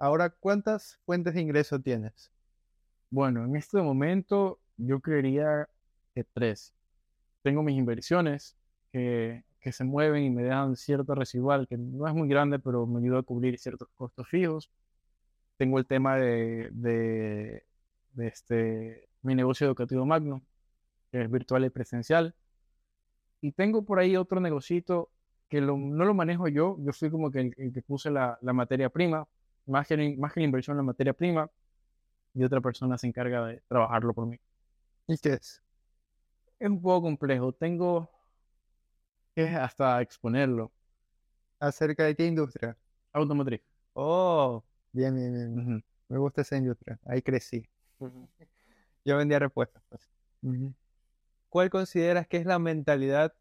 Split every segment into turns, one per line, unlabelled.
Ahora, ¿cuántas fuentes de ingreso tienes?
Bueno, en este momento yo creería que tres. Tengo mis inversiones que, que se mueven y me dan cierto residual, que no es muy grande, pero me ayuda a cubrir ciertos costos fijos. Tengo el tema de, de, este, mi negocio educativo Magno, que es virtual y presencial. Y tengo por ahí otro negocito que no lo manejo yo, yo fui como que el, que puse la, materia prima, más que, más que la inversión en la materia prima, y otra persona se encarga de trabajarlo por mí.
¿Y qué es?
Es un poco complejo, tengo que hasta exponerlo.
¿Acerca de qué industria?
Automotriz.
Oh, bien, bien, bien. Me gusta esa industria, ahí crecí. Yo vendía respuestas. Pues. ¿Cuál consideras que es la mentalidad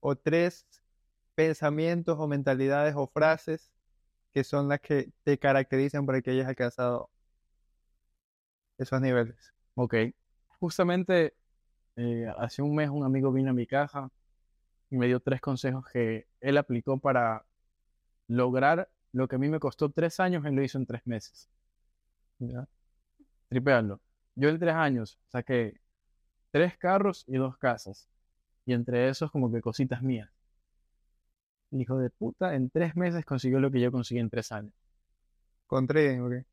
o tres pensamientos o mentalidades o frases que son las que te caracterizan para que hayas alcanzado esos niveles?
Ok. Justamente eh, hace un mes un amigo vino a mi caja y me dio tres consejos que él aplicó para lograr lo que a mí me costó tres años, él lo hizo en tres meses. ¿Ya? Tripearlo. Yo en tres años saqué tres carros y dos casas. Y entre esos como que cositas mías. Hijo de puta, en tres meses consiguió lo que yo conseguí en tres años.
Con trading, ok.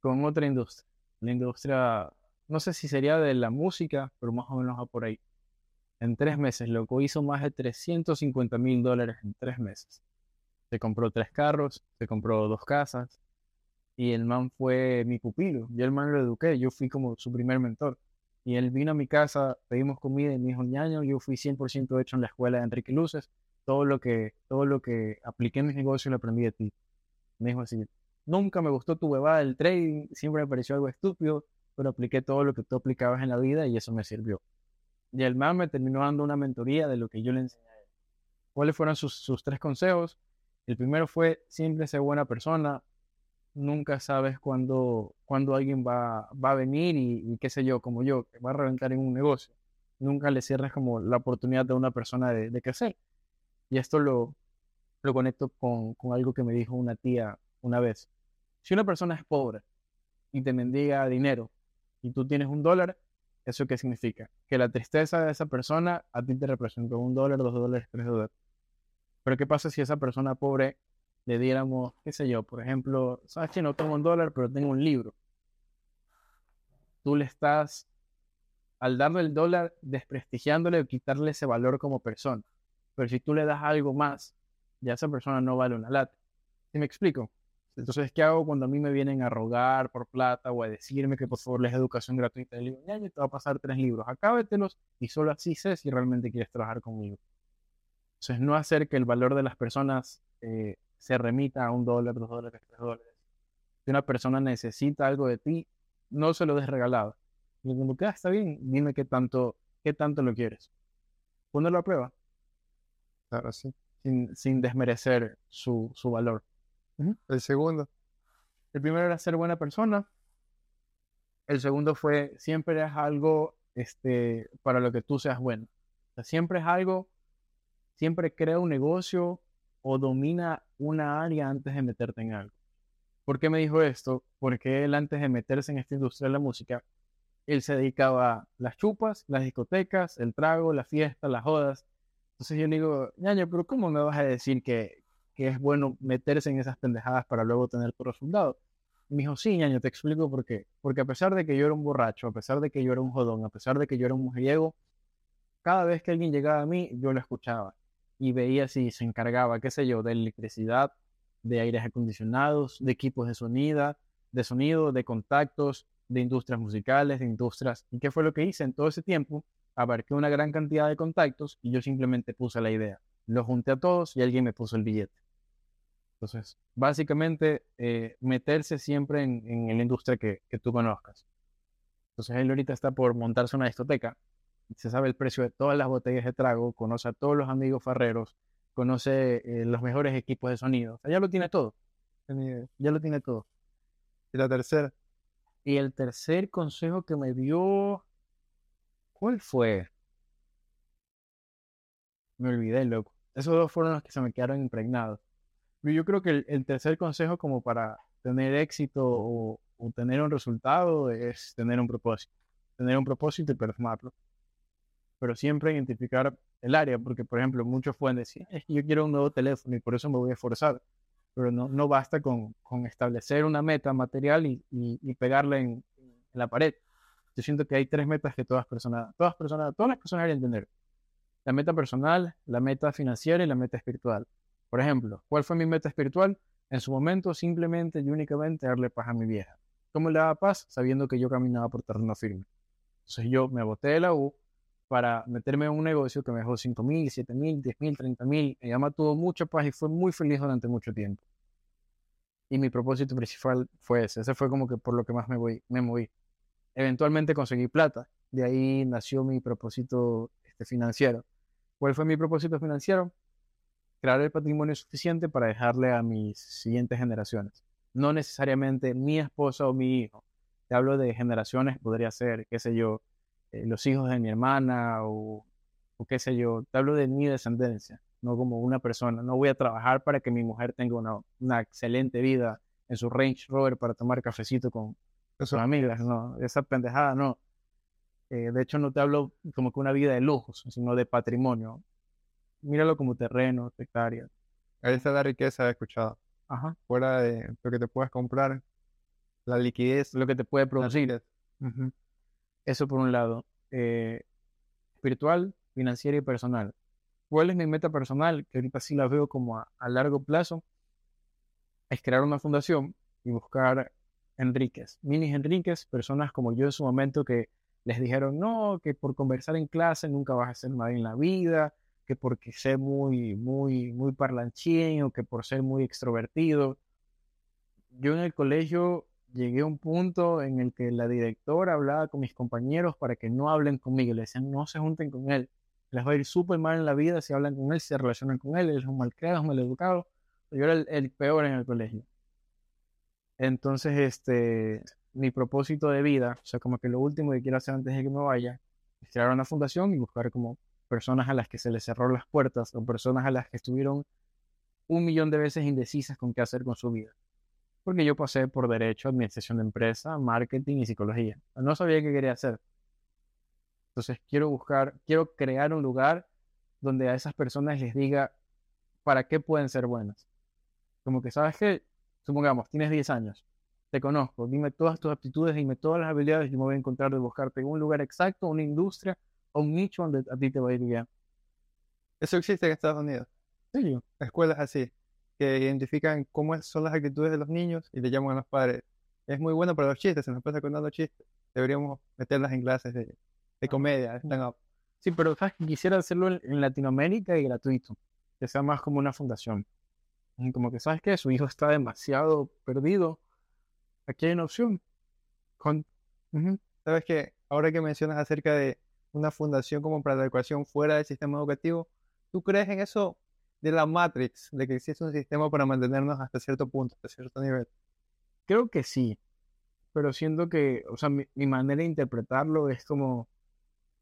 Con otra industria. La industria, no sé si sería de la música, pero más o menos va por ahí. En tres meses, loco, hizo más de 350 mil dólares en tres meses. Se compró tres carros, se compró dos casas, y el man fue mi pupilo. Yo el man lo eduqué, yo fui como su primer mentor. Y él vino a mi casa, pedimos comida y me dijo, ñaño, yo fui 100% hecho en la escuela de Enrique Luces. Todo lo que, todo lo que apliqué en mis negocios lo aprendí de ti. Me dijo así, nunca me gustó tu huevada del trading, siempre me pareció algo estúpido, pero apliqué todo lo que tú aplicabas en la vida y eso me sirvió. Y el man me terminó dando una mentoría de lo que yo le enseñé. ¿Cuáles fueron sus, sus tres consejos? El primero fue, siempre ser buena persona, nunca sabes cuándo, cuando alguien va, va a venir y, qué sé yo, como yo, que va a reventar en un negocio. Nunca le cierres como la oportunidad de una persona de, de crecer. Y esto lo, lo conecto con, con algo que me dijo una tía una vez. Si una persona es pobre y te mendiga dinero y tú tienes un dólar, ¿eso qué significa? Que la tristeza de esa persona a ti te representa un dólar, dos dólares, tres dólares. Pero ¿qué pasa si esa persona pobre le diéramos, qué sé yo, por ejemplo, sabes que no tengo un dólar, pero tengo un libro. Tú le estás, al darle el dólar, desprestigiándole o quitarle ese valor como persona. Pero si tú le das algo más, ya esa persona no vale una lata. ¿Sí me explico? Entonces, ¿qué hago cuando a mí me vienen a rogar por plata o a decirme que por favor les educación gratuita? Le digo, ya, te va a pasar tres libros, acábetelos y solo así sé si realmente quieres trabajar conmigo. Entonces, no hacer que el valor de las personas eh, se remita a un dólar, dos dólares, tres dólares. Si una persona necesita algo de ti, no se lo des regalado. Y cuando queda está bien, dime qué tanto, qué tanto lo quieres. Ponelo a prueba.
Claro, sí.
Sin, sin desmerecer su, su valor.
El segundo.
El primero era ser buena persona. El segundo fue siempre es algo este, para lo que tú seas bueno. O sea, siempre es algo, siempre crea un negocio o domina una área antes de meterte en algo. ¿Por qué me dijo esto? Porque él antes de meterse en esta industria de la música, él se dedicaba a las chupas, las discotecas, el trago, la fiesta, las jodas. Entonces yo digo, ñaño, pero ¿cómo me vas a decir que, que es bueno meterse en esas pendejadas para luego tener tu resultado? Y me dijo, sí, ñaño, te explico por qué. Porque a pesar de que yo era un borracho, a pesar de que yo era un jodón, a pesar de que yo era un mujeriego, cada vez que alguien llegaba a mí, yo lo escuchaba y veía si se encargaba, qué sé yo, de electricidad, de aires acondicionados, de equipos de sonido, de sonido, de contactos, de industrias musicales, de industrias. ¿Y qué fue lo que hice en todo ese tiempo? Abarqué una gran cantidad de contactos y yo simplemente puse la idea. Lo junté a todos y alguien me puso el billete. Entonces, básicamente, eh, meterse siempre en, en, la industria que, que tú conozcas. Entonces, él ahorita está por montarse una discoteca se sabe el precio de todas las botellas de trago, conoce a todos los amigos farreros, conoce eh, los mejores equipos de sonido. O sea, ya lo tiene todo. Ya lo tiene todo.
Y la tercera.
Y el tercer consejo que me dio, ¿cuál fue? Me olvidé, loco. Esos dos fueron los que se me quedaron impregnados. Pero yo creo que el, el tercer consejo como para tener éxito o, o tener un resultado es tener un propósito. Tener un propósito y plasmarlo. Pero siempre identificar el área, porque por ejemplo muchos pueden decir, yo quiero un nuevo teléfono y por eso me voy a esforzar. Pero no, no basta con, con establecer una meta material y, y, y pegarla en, en, la pared. Yo siento que hay tres metas que todas personas, todas personas, todas las personas deberían tener. La meta personal, la meta financiera y la meta espiritual. Por ejemplo, ¿cuál fue mi meta espiritual? En su momento, simplemente y únicamente darle paz a mi vieja. ¿Cómo le daba paz? Sabiendo que yo caminaba por terreno firme. Entonces yo me boté de la U para meterme en un negocio que me dejó 5 mil, 7 mil, 10 mil, 30 mil. Ella me tuvo mucha paz y fue muy feliz durante mucho tiempo. Y mi propósito principal fue ese. Ese fue como que por lo que más me, voy, me moví. Eventualmente conseguí plata. De ahí nació mi propósito este, financiero. ¿Cuál fue mi propósito financiero? Crear el patrimonio suficiente para dejarle a mis siguientes generaciones. No necesariamente mi esposa o mi hijo. Te hablo de generaciones, podría ser, qué sé yo, eh, los hijos de mi hermana o, o, qué sé yo. Te hablo de mi descendencia, no como una persona. No voy a trabajar para que mi mujer tenga una, una excelente vida en su Range Rover para tomar cafecito con, con sus amigas. No, esa pendejada no. Eh, de hecho, no te hablo como que una vida de lujos, sino de patrimonio. Míralo como terreno, hectáreas.
Ahí está la riqueza, he escuchado.
Ajá.
Fuera de lo que te puedas comprar, la liquidez,
lo que te puede producir.
Uh -huh.
Eso por un lado. Eh, espiritual, financiera y personal. ¿Cuál es mi meta personal? Que ahorita sí la veo como a, a largo plazo. Es crear una fundación y buscar Enríquez, mini Enríquez, personas como yo en su momento que les dijeron, no, que por conversar en clase nunca vas a hacer nada en la vida, que porque ser muy, muy, muy parlanchín o que por ser muy extrovertido. Yo en el colegio llegué a un punto en el que la directora hablaba con mis compañeros para que no hablen conmigo. Le decían, no se junten con él. Les va a ir súper mal en la vida si hablan con él, si se relacionan con él. Él es un malcriado, es un maleducado. Yo era el peor en el colegio. Entonces, este, mi propósito de vida, o sea, como que lo último que quiero hacer antes de que me vaya, es crear una fundación y buscar como personas a las que se les cerró las puertas o personas a las que estuvieron un millón de veces indecisas con qué hacer con su vida. Porque yo pasé por derecho, administración de empresa, marketing y psicología. No sabía qué quería hacer. Entonces quiero buscar, quiero crear un lugar donde a esas personas les diga para qué pueden ser buenas. Como que, ¿sabes qué? Supongamos, tienes 10 años te conozco, dime todas tus aptitudes, dime todas las habilidades y me voy a encontrar de buscarte en un lugar exacto, una industria o un nicho donde a ti te va a ir bien.
Eso existe en Estados Unidos.
Sí.
Escuelas así, que identifican cómo son las actitudes de los niños y le llaman a los padres. Es muy bueno para los chistes, se nos pasa contando chistes. Deberíamos meterlas en clases de, de comedia, de stand-up.
Sí, pero ¿sabes? quisiera hacerlo en, en Latinoamérica y gratuito, que sea más como una fundación. Como que, ¿sabes qué? Su hijo está demasiado perdido aquí hay una opción.
Con, uh -huh. Sabes que ahora que mencionas acerca de una fundación como para la educación fuera del sistema educativo, ¿tú crees en eso de la Matrix, de que existe un sistema para mantenernos hasta cierto punto, hasta cierto nivel?
Creo que sí, pero siento que, o sea, mi, mi manera de interpretarlo es como,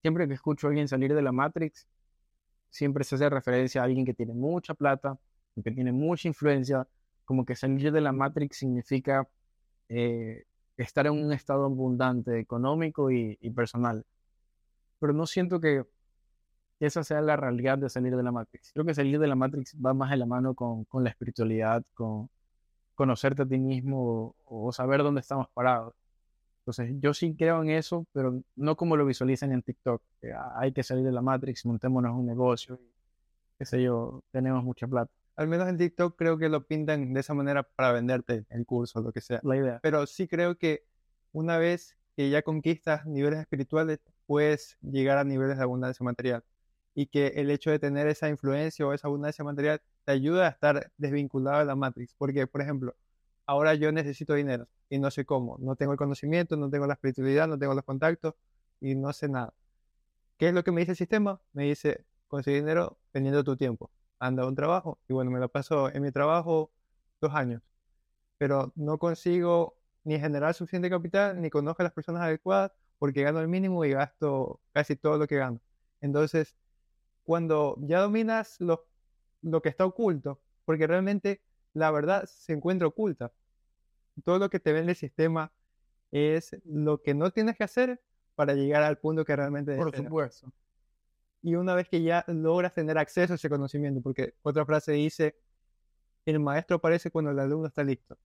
siempre que escucho a alguien salir de la Matrix, siempre se hace referencia a alguien que tiene mucha plata, que tiene mucha influencia, como que salir de la Matrix significa eh, estar en un estado abundante económico y, y, personal. Pero no siento que esa sea la realidad de salir de la Matrix. Creo que salir de la Matrix va más de la mano con, con la espiritualidad, con conocerte a ti mismo o, o, saber dónde estamos parados. Entonces, yo sí creo en eso, pero no como lo visualizan en TikTok. Que hay que salir de la Matrix, montémonos un negocio qué sé yo, tenemos mucha plata
al menos en TikTok creo que lo pintan de esa manera para venderte el curso, lo que sea.
La idea.
Pero sí creo que una vez que ya conquistas niveles espirituales, puedes llegar a niveles de abundancia material. Y que el hecho de tener esa influencia o esa abundancia material te ayuda a estar desvinculado de la Matrix. Porque, por ejemplo, ahora yo necesito dinero y no sé cómo. No tengo el conocimiento, no tengo la espiritualidad, no tengo los contactos y no sé nada. ¿Qué es lo que me dice el sistema? Me dice, conseguir dinero vendiendo tu tiempo anda a un trabajo y bueno, me lo paso en mi trabajo dos años, pero no consigo ni generar suficiente capital, ni conozco a las personas adecuadas porque gano el mínimo y gasto casi todo lo que gano. Entonces, cuando ya dominas lo, lo que está oculto, porque realmente la verdad se encuentra oculta. Todo lo que te vende el sistema es lo que no tienes que hacer para llegar al punto que realmente
Por
deseas.
supuesto.
Y una vez que ya logras tener acceso a ese conocimiento, porque otra frase dice, el maestro aparece cuando el alumno está listo.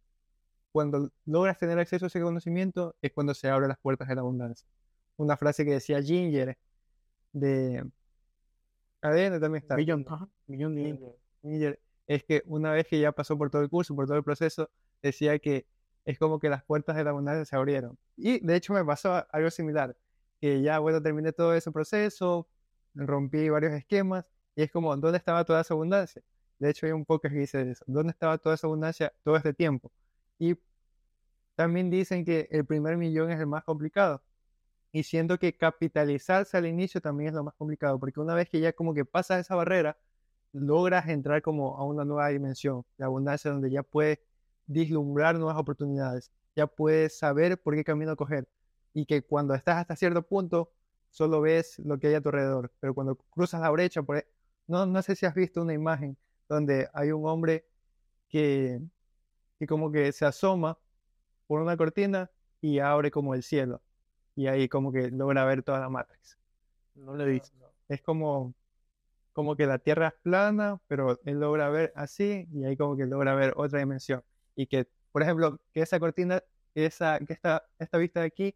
Cuando logras tener acceso a ese conocimiento es cuando se abren las puertas de la abundancia. Una frase que decía Ginger de ADN también está.
Millón, millón de
Ginger, es que una vez que ya pasó por todo el curso, por todo el proceso, decía que es como que las puertas de la abundancia se abrieron. Y de hecho me pasó algo similar, que ya, bueno, terminé todo ese proceso, rompí varios esquemas, y es como, ¿dónde estaba toda esa abundancia? De hecho, hay un podcast que dice eso, ¿dónde estaba toda esa abundancia todo este tiempo? Y también dicen que el primer millón es el más complicado. Y siento que capitalizarse al inicio también es lo más complicado, porque una vez que ya como que pasas esa barrera, logras entrar como a una nueva dimensión de abundancia donde ya puedes vislumbrar nuevas oportunidades, ya puedes saber por qué camino coger y que cuando estás hasta cierto punto solo ves lo que hay a tu alrededor, pero cuando cruzas la brecha, por... no, no sé si has visto una imagen donde hay un hombre que, que como que se asoma por una cortina y abre como el cielo y ahí como que logra ver toda la Matrix.
No le dice.
Es como, como que la Tierra es plana, pero él logra ver así y ahí como que logra ver otra dimensión. Y que, por ejemplo, que esa cortina, esa, que esta, esta vista de aquí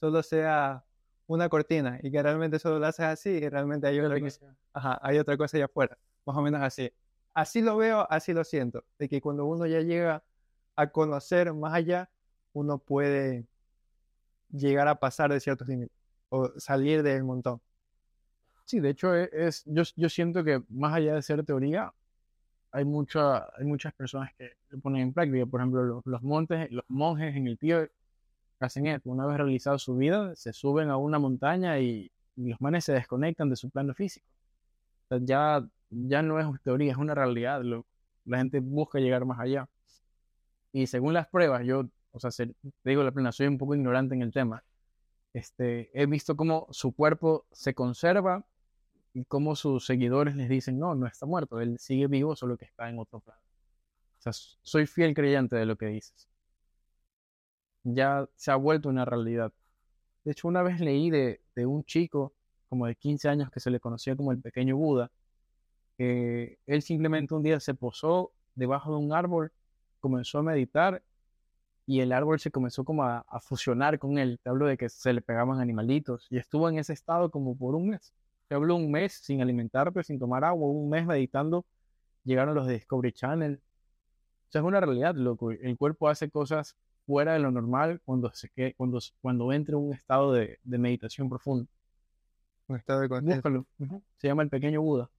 solo sea una cortina y que realmente solo la haces así y realmente hay otra, cosa, ajá, hay otra cosa allá afuera. Más o menos así. Así lo veo, así lo siento. De que cuando uno ya llega a conocer más allá, uno puede llegar a pasar de ciertos límites o salir del montón.
Sí, de hecho, es, es- yo, yo siento que más allá de ser teoría, hay, mucha, hay muchas personas que lo ponen en práctica. Por ejemplo, los, los montes, los monjes en el Tíbet hacen esto. Una vez realizado su vida, se suben a una montaña y, los manes se desconectan de su plano físico. Ya, ya no es teoría, es una realidad. La gente busca llegar más allá. Y según las pruebas, yo, o sea, se- te digo la plena, soy un poco ignorante en el tema. Este, he visto cómo su cuerpo se conserva y cómo sus seguidores les dicen, no, no está muerto, él sigue vivo, solo que está en otro plano. O sea, soy fiel creyente de lo que dices. Ya se ha vuelto una realidad. De hecho, una vez leí de, de un chico como de 15 años que se le conocía como el pequeño Buda, él simplemente un día se posó debajo de un árbol, comenzó a meditar y el árbol se comenzó como a, a fusionar con él. Te hablo de que se le pegaban animalitos y estuvo en ese estado como por un mes. Te hablo un mes sin alimentarte, sin tomar agua, un mes meditando. Llegaron los de Discovery Channel. O sea, es una realidad, loco. El cuerpo hace cosas fuera de lo normal cuando, se que, cuando, cuando entra en un estado de, de meditación profundo.
Un estado de conciencia.
Se llama el pequeño Buda.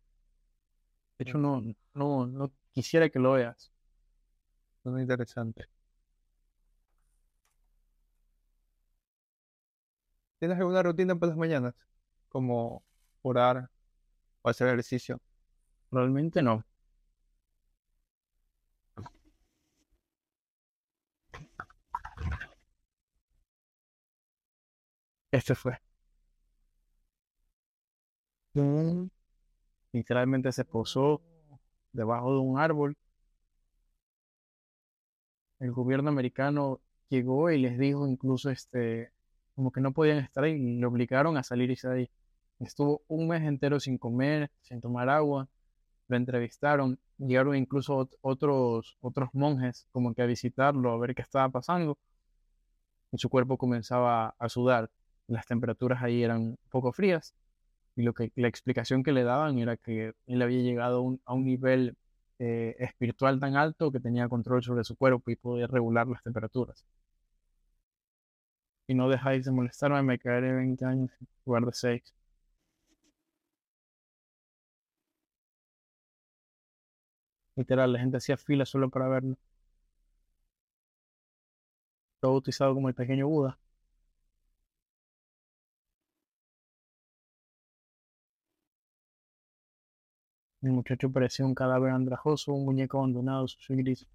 De hecho, no, no, no quisiera que lo veas.
Muy interesante. ¿Tienes alguna rutina por las mañanas? Como orar o hacer ejercicio.
Realmente no. Este fue. Literalmente se posó debajo de un árbol. El gobierno americano llegó y les dijo incluso este, como que no podían estar ahí y le obligaron a salirse de ahí. Estuvo un mes entero sin comer, sin tomar agua. Lo entrevistaron, llegaron incluso ot- otros, otros monjes como que a visitarlo, a ver qué estaba pasando. Y su cuerpo comenzaba a sudar. Las temperaturas ahí eran un poco frías. Y lo que, la explicación que le daban era que él había llegado a un, a un nivel eh, espiritual tan alto que tenía control sobre su cuerpo y podía regular las temperaturas. Y no dejáis de molestarme, me caeré 20 años en lugar de 6. Literal, la gente hacía fila solo para verlo. Todo bautizado como el pequeño Buda. El muchacho parecía un cadáver andrajoso, un muñeco abandonado, sucio y gris.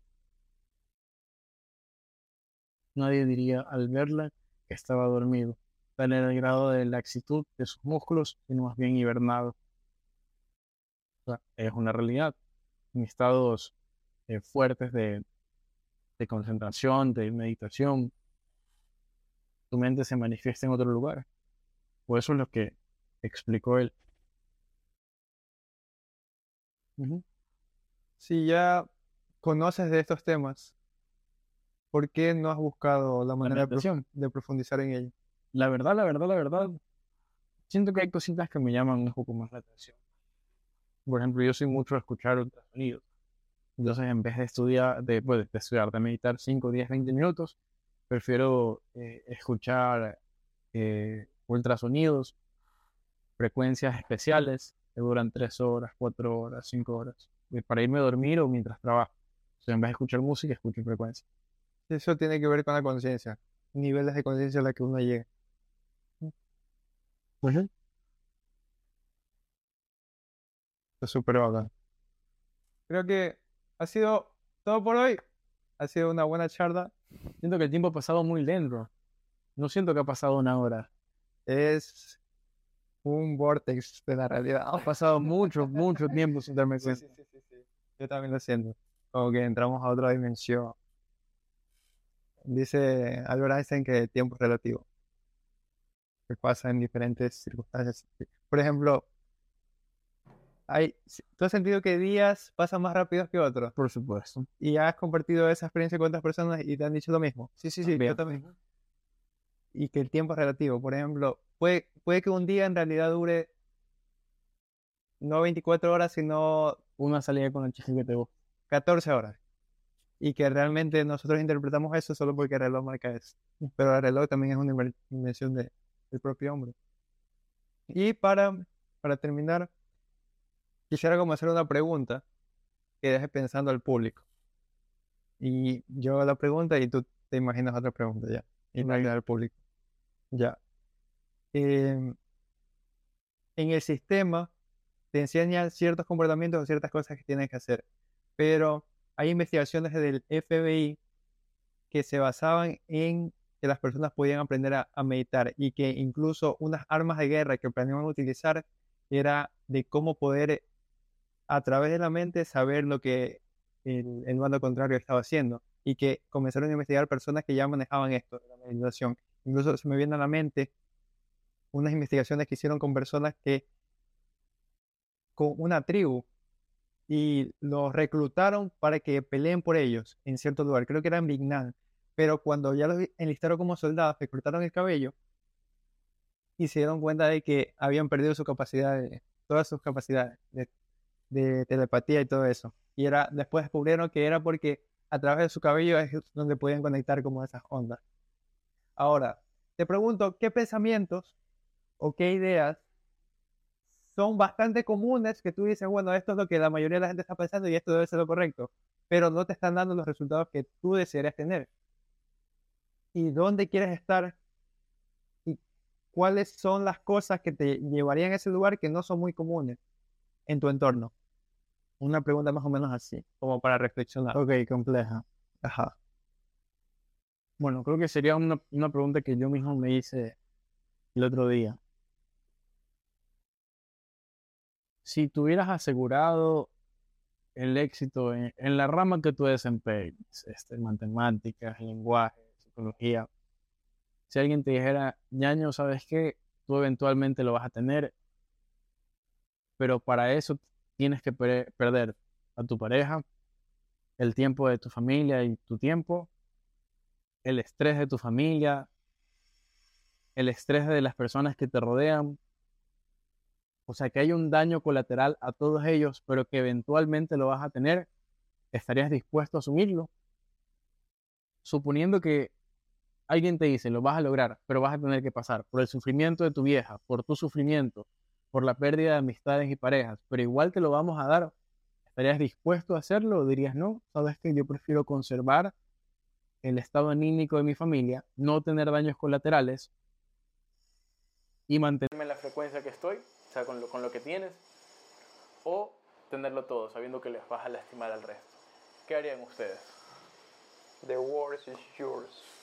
Nadie diría al verla que estaba dormido. Tal era el grado de laxitud de sus músculos, sino más bien hibernado. Es una realidad. En estados eh, fuertes de, concentración, de meditación, tu mente se manifiesta en otro lugar. O eso es lo que explicó él.
Si ya conoces de estos temas, ¿por qué no has buscado la manera de, de profundizar en ello?
La verdad, la verdad, la verdad, siento que hay cositas que me llaman un poco más la atención. Por ejemplo, yo soy mucho de escuchar ultrasonidos. Entonces, en vez de estudiar, de, pues, de estudiar, de meditar 5, 10, 20 minutos, prefiero eh, escuchar eh, ultrasonidos, frecuencias especiales que duran 3 horas, 4 horas, 5 horas, eh, para irme a dormir o mientras trabajo. O sea, en vez de escuchar música, escucho frecuencia.
Eso tiene que ver con la conciencia, niveles de conciencia a la que uno llegue. Uh Es súper bacán. Creo que ha sido todo por hoy. Ha sido una buena charla.
Siento que el tiempo ha pasado muy lento. No siento que ha pasado una hora.
Es un vortex de la realidad.
Ha pasado mucho, mucho tiempo sin darme cuenta.
Sí, sí, sí, Yo también lo siento. Como que entramos a otra dimensión. Dice Albert Einstein que el tiempo es relativo. Que pasa en diferentes circunstancias. Por ejemplo, hay, ¿tú has sentido que días pasan más rápido que otros?
Por supuesto.
¿Y has compartido esa experiencia con otras personas y te han dicho lo mismo?
Sí, sí, sí,
yo también. Y que el tiempo es relativo. Por ejemplo, puede, puede que un día en realidad dure no 24 horas, sino
una salida con el chico que te gusta.
14 horas. Y que realmente nosotros interpretamos eso solo porque el reloj marca eso. Pero el reloj también es una invención de, del propio hombre. Y para, para terminar, quisiera como hacer una pregunta que deje pensando al público. Y yo hago la pregunta y tú te imaginas otra pregunta ya. Imaginar al público. Ya. Em, en el sistema te enseñan ciertos comportamientos o ciertas cosas que tienes que hacer. Pero hay investigaciones del FBI que se basaban en que las personas podían aprender a, meditar y que incluso unas armas de guerra que planeaban utilizar era de cómo poder a través de la mente saber lo que el, el contrario estaba haciendo y que comenzaron a investigar personas que ya manejaban esto, la meditación. Incluso se me viene a la mente unas investigaciones que hicieron con personas que, con una tribu, y los reclutaron para que peleen por ellos en cierto lugar. Creo que era en Vietnam. Pero cuando ya los enlistaron como soldados, reclutaron el cabello y se dieron cuenta de que habían perdido su capacidad, todas sus capacidades de de telepatía y todo eso. Y era, después descubrieron que era porque a través de su cabello es donde podían conectar como esas ondas. Ahora, te pregunto, ¿qué pensamientos o qué ideas son bastante comunes que tú dices, bueno, esto es lo que la mayoría de la gente está pensando y esto debe ser lo correcto, pero no te están dando los resultados que tú desearías tener? ¿Y dónde quieres estar? ¿Y cuáles son las cosas que te llevarían a ese lugar que no son muy comunes? en tu entorno? Una pregunta más o menos así, como para reflexionar.
Ok, compleja.
Ajá.
Bueno, creo que sería una, pregunta que yo mismo me hice el otro día. Si tuvieras asegurado el éxito en, la rama que tú desempeñas, este, matemáticas, lenguaje, psicología, si alguien te dijera, ñaño, ¿sabes qué? Tú eventualmente lo vas a tener, pero para eso tienes que perder a tu pareja, el tiempo de tu familia y tu tiempo, el estrés de tu familia, el estrés de las personas que te rodean. O sea, que hay un daño colateral a todos ellos, pero que eventualmente lo vas a tener. ¿Estarías dispuesto a asumirlo? Suponiendo que alguien te dice, lo vas a lograr, pero vas a tener que pasar por el sufrimiento de tu vieja, por tu sufrimiento, por la pérdida de amistades y parejas, pero igual te lo vamos a dar. ¿Estarías dispuesto a hacerlo dirías no? Sabes que yo prefiero conservar el estado anímico de mi familia, no tener daños colaterales y mantenerme en la frecuencia que estoy, o sea, con lo, con lo que tienes, o tenerlo todo, sabiendo que les vas a lastimar al resto. ¿Qué harían ustedes?
The worst is yours.